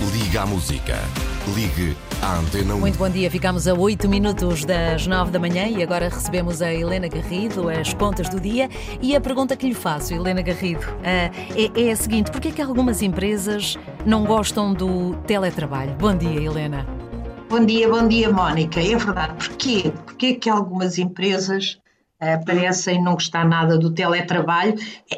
Liga à Música. Ligue à Antena 1. Muito bom dia, ficamos a 8 minutos das 9 da manhã e agora recebemos a Helena Garrido, as contas do dia. E a pergunta que lhe faço, Helena Garrido, eh, é, é a seguinte: porquê é que algumas empresas não gostam do teletrabalho? Bom dia, Helena. Bom dia, bom dia, Mónica. É verdade. Porquê? Porquê é que algumas empresas uh, parecem não gostar nada do teletrabalho?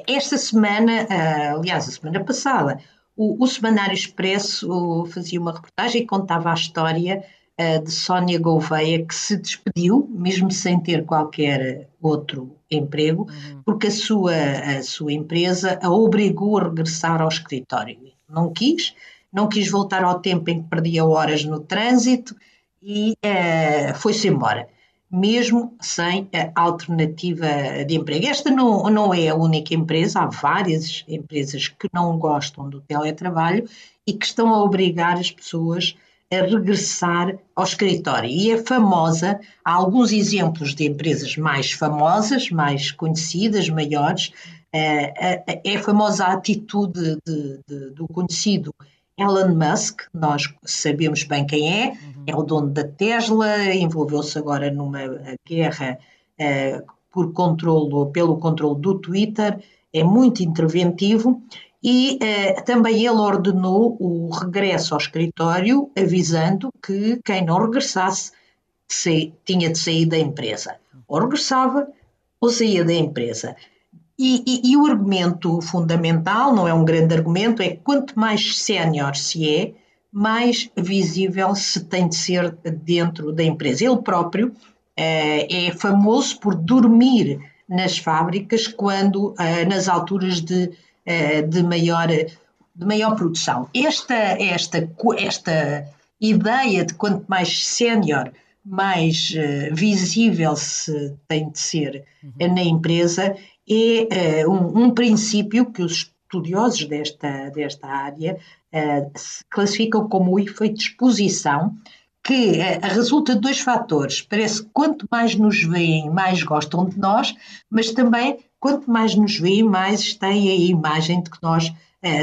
Esta semana, uh, aliás, a semana passada, o, o Semanário Expresso fazia uma reportagem e contava a história uh, de Sónia Gouveia, que se despediu, mesmo sem ter qualquer outro emprego, uhum. porque a sua, a sua empresa a obrigou a regressar ao escritório. Não quis, não quis voltar ao tempo em que perdia horas no trânsito e uh, foi-se embora, mesmo sem a alternativa de emprego. Esta não, não é a única empresa, há várias empresas que não gostam do teletrabalho e que estão a obrigar as pessoas a regressar ao escritório. E é famosa, há alguns exemplos de empresas mais famosas, mais conhecidas, maiores, é, é, é famosa a atitude de, de, do conhecido Elon Musk, nós sabemos bem quem é, uhum. é o dono da Tesla, envolveu-se agora numa guerra uh, por controlo, pelo controle do Twitter, é muito interventivo e uh, também ele ordenou o regresso ao escritório, avisando que quem não regressasse se, tinha de sair da empresa. Ou regressava ou saía da empresa. E, e, e, o argumento fundamental, não é um grande argumento, é quanto mais sénior se é, mais visível se tem de ser dentro da empresa. Ele próprio eh, é famoso por dormir nas fábricas quando eh, nas alturas de, eh, de, maior, de maior produção. Esta, esta, esta ideia de quanto mais sénior, mais visível se tem de ser uhum. na empresa é uh, um, um, princípio que os estudiosos desta, desta área uh, classificam como o efeito de exposição, que uh, resulta de dois fatores. Parece que quanto mais nos veem, mais gostam de nós, mas também quanto mais nos veem, mais têm a imagem de que nós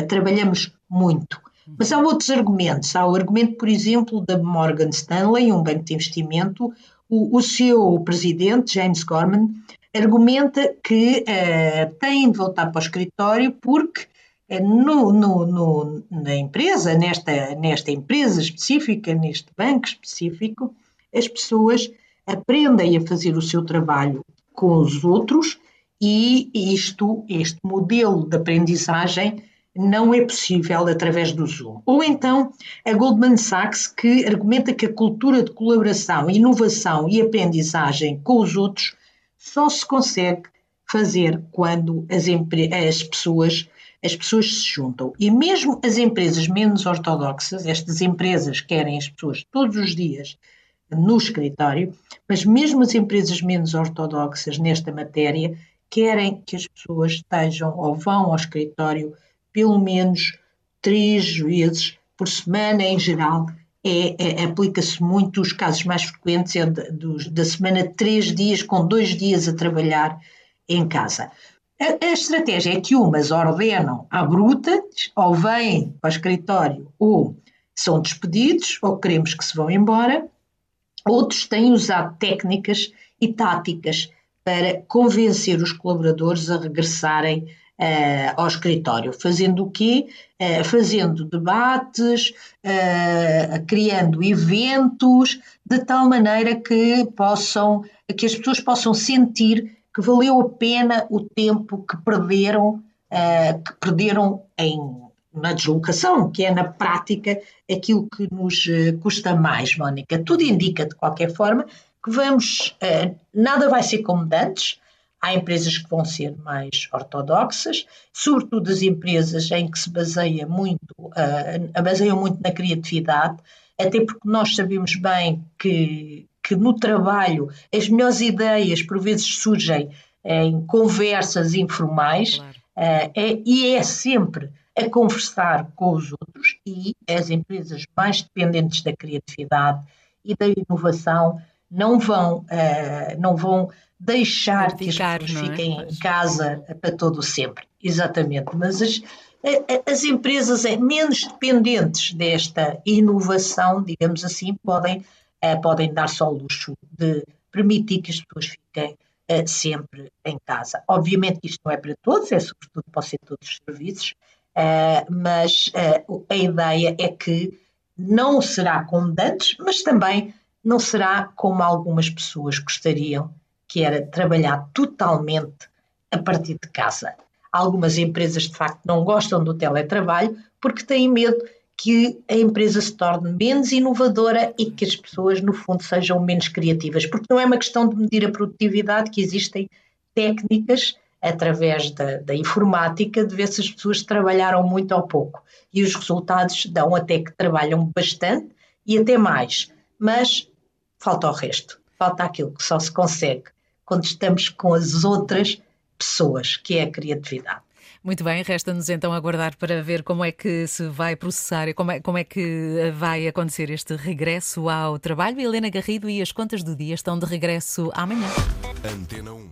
trabalhamos muito. Mas há outros argumentos. Há o argumento, por exemplo, da Morgan Stanley, um banco de investimento. O, o seu presidente, James Gorman, argumenta que uh, têm de voltar para o escritório porque uh, no, no, no, na empresa, nesta, nesta empresa específica, neste banco específico, as pessoas aprendem a fazer o seu trabalho com os outros e isto, este modelo de aprendizagem não é possível através do Zoom. Ou então a Goldman Sachs, que argumenta que a cultura de colaboração, inovação e aprendizagem com os outros só se consegue fazer quando as, as, pessoas, as pessoas se juntam. E mesmo as empresas menos ortodoxas, estas empresas querem as pessoas todos os dias no escritório, mas mesmo as empresas menos ortodoxas nesta matéria querem que as pessoas estejam ou vão ao escritório pelo menos três vezes por semana em geral é, é, aplica-se muito, os casos mais frequentes é de, da semana três dias, com dois dias a trabalhar em casa. A, a, estratégia é que umas ordenam à bruta, ou vêm para o escritório, ou são despedidos, ou queremos que se vão embora. Outros têm usado técnicas e táticas para convencer os colaboradores a regressarem uh, ao escritório. Fazendo o quê? Uh, fazendo debates, uh, criando eventos, de tal maneira que possam, que as pessoas possam sentir que valeu a pena o tempo que perderam, que perderam em na deslocação, que é na prática aquilo que nos custa mais, Mónica. Tudo indica, de qualquer forma, que vamos, nada vai ser como antes, Há empresas que vão ser mais ortodoxas, sobretudo as empresas em que se baseia muito, uh, baseiam muito na criatividade, até porque nós sabemos bem que, que no trabalho as melhores ideias por vezes surgem em conversas informais claro. uh, é, e é sempre a conversar com os outros e as empresas mais dependentes da criatividade e da inovação não vão, uh, não vão deixar que as pessoas é? fiquem em casa para todo sempre. Exatamente. Mas as, as empresas menos dependentes desta inovação, digamos assim, podem, podem dar-se ao luxo de permitir que as pessoas fiquem sempre em casa. Obviamente que isto não é para todos, é sobretudo para o setor dos serviços, mas a ideia é que não será como antes, mas também não será como algumas pessoas gostariam, que era trabalhar totalmente a partir de casa. Algumas empresas, de facto, não gostam do teletrabalho porque têm medo que a empresa se torne menos inovadora e que as pessoas, no fundo, sejam menos criativas. Porque não é uma questão de medir a produtividade, que existem técnicas através da, da, informática de ver se as pessoas trabalharam muito ou pouco. E os resultados dão até que trabalham bastante e até mais. Mas falta o resto. Falta aquilo que só se consegue quando estamos com as outras pessoas, que é a criatividade. Muito bem, resta-nos então aguardar para ver como é que se vai processar e como é, como é que vai acontecer este regresso ao trabalho. Helena Garrido e as contas do dia estão de regresso amanhã. Antena 1.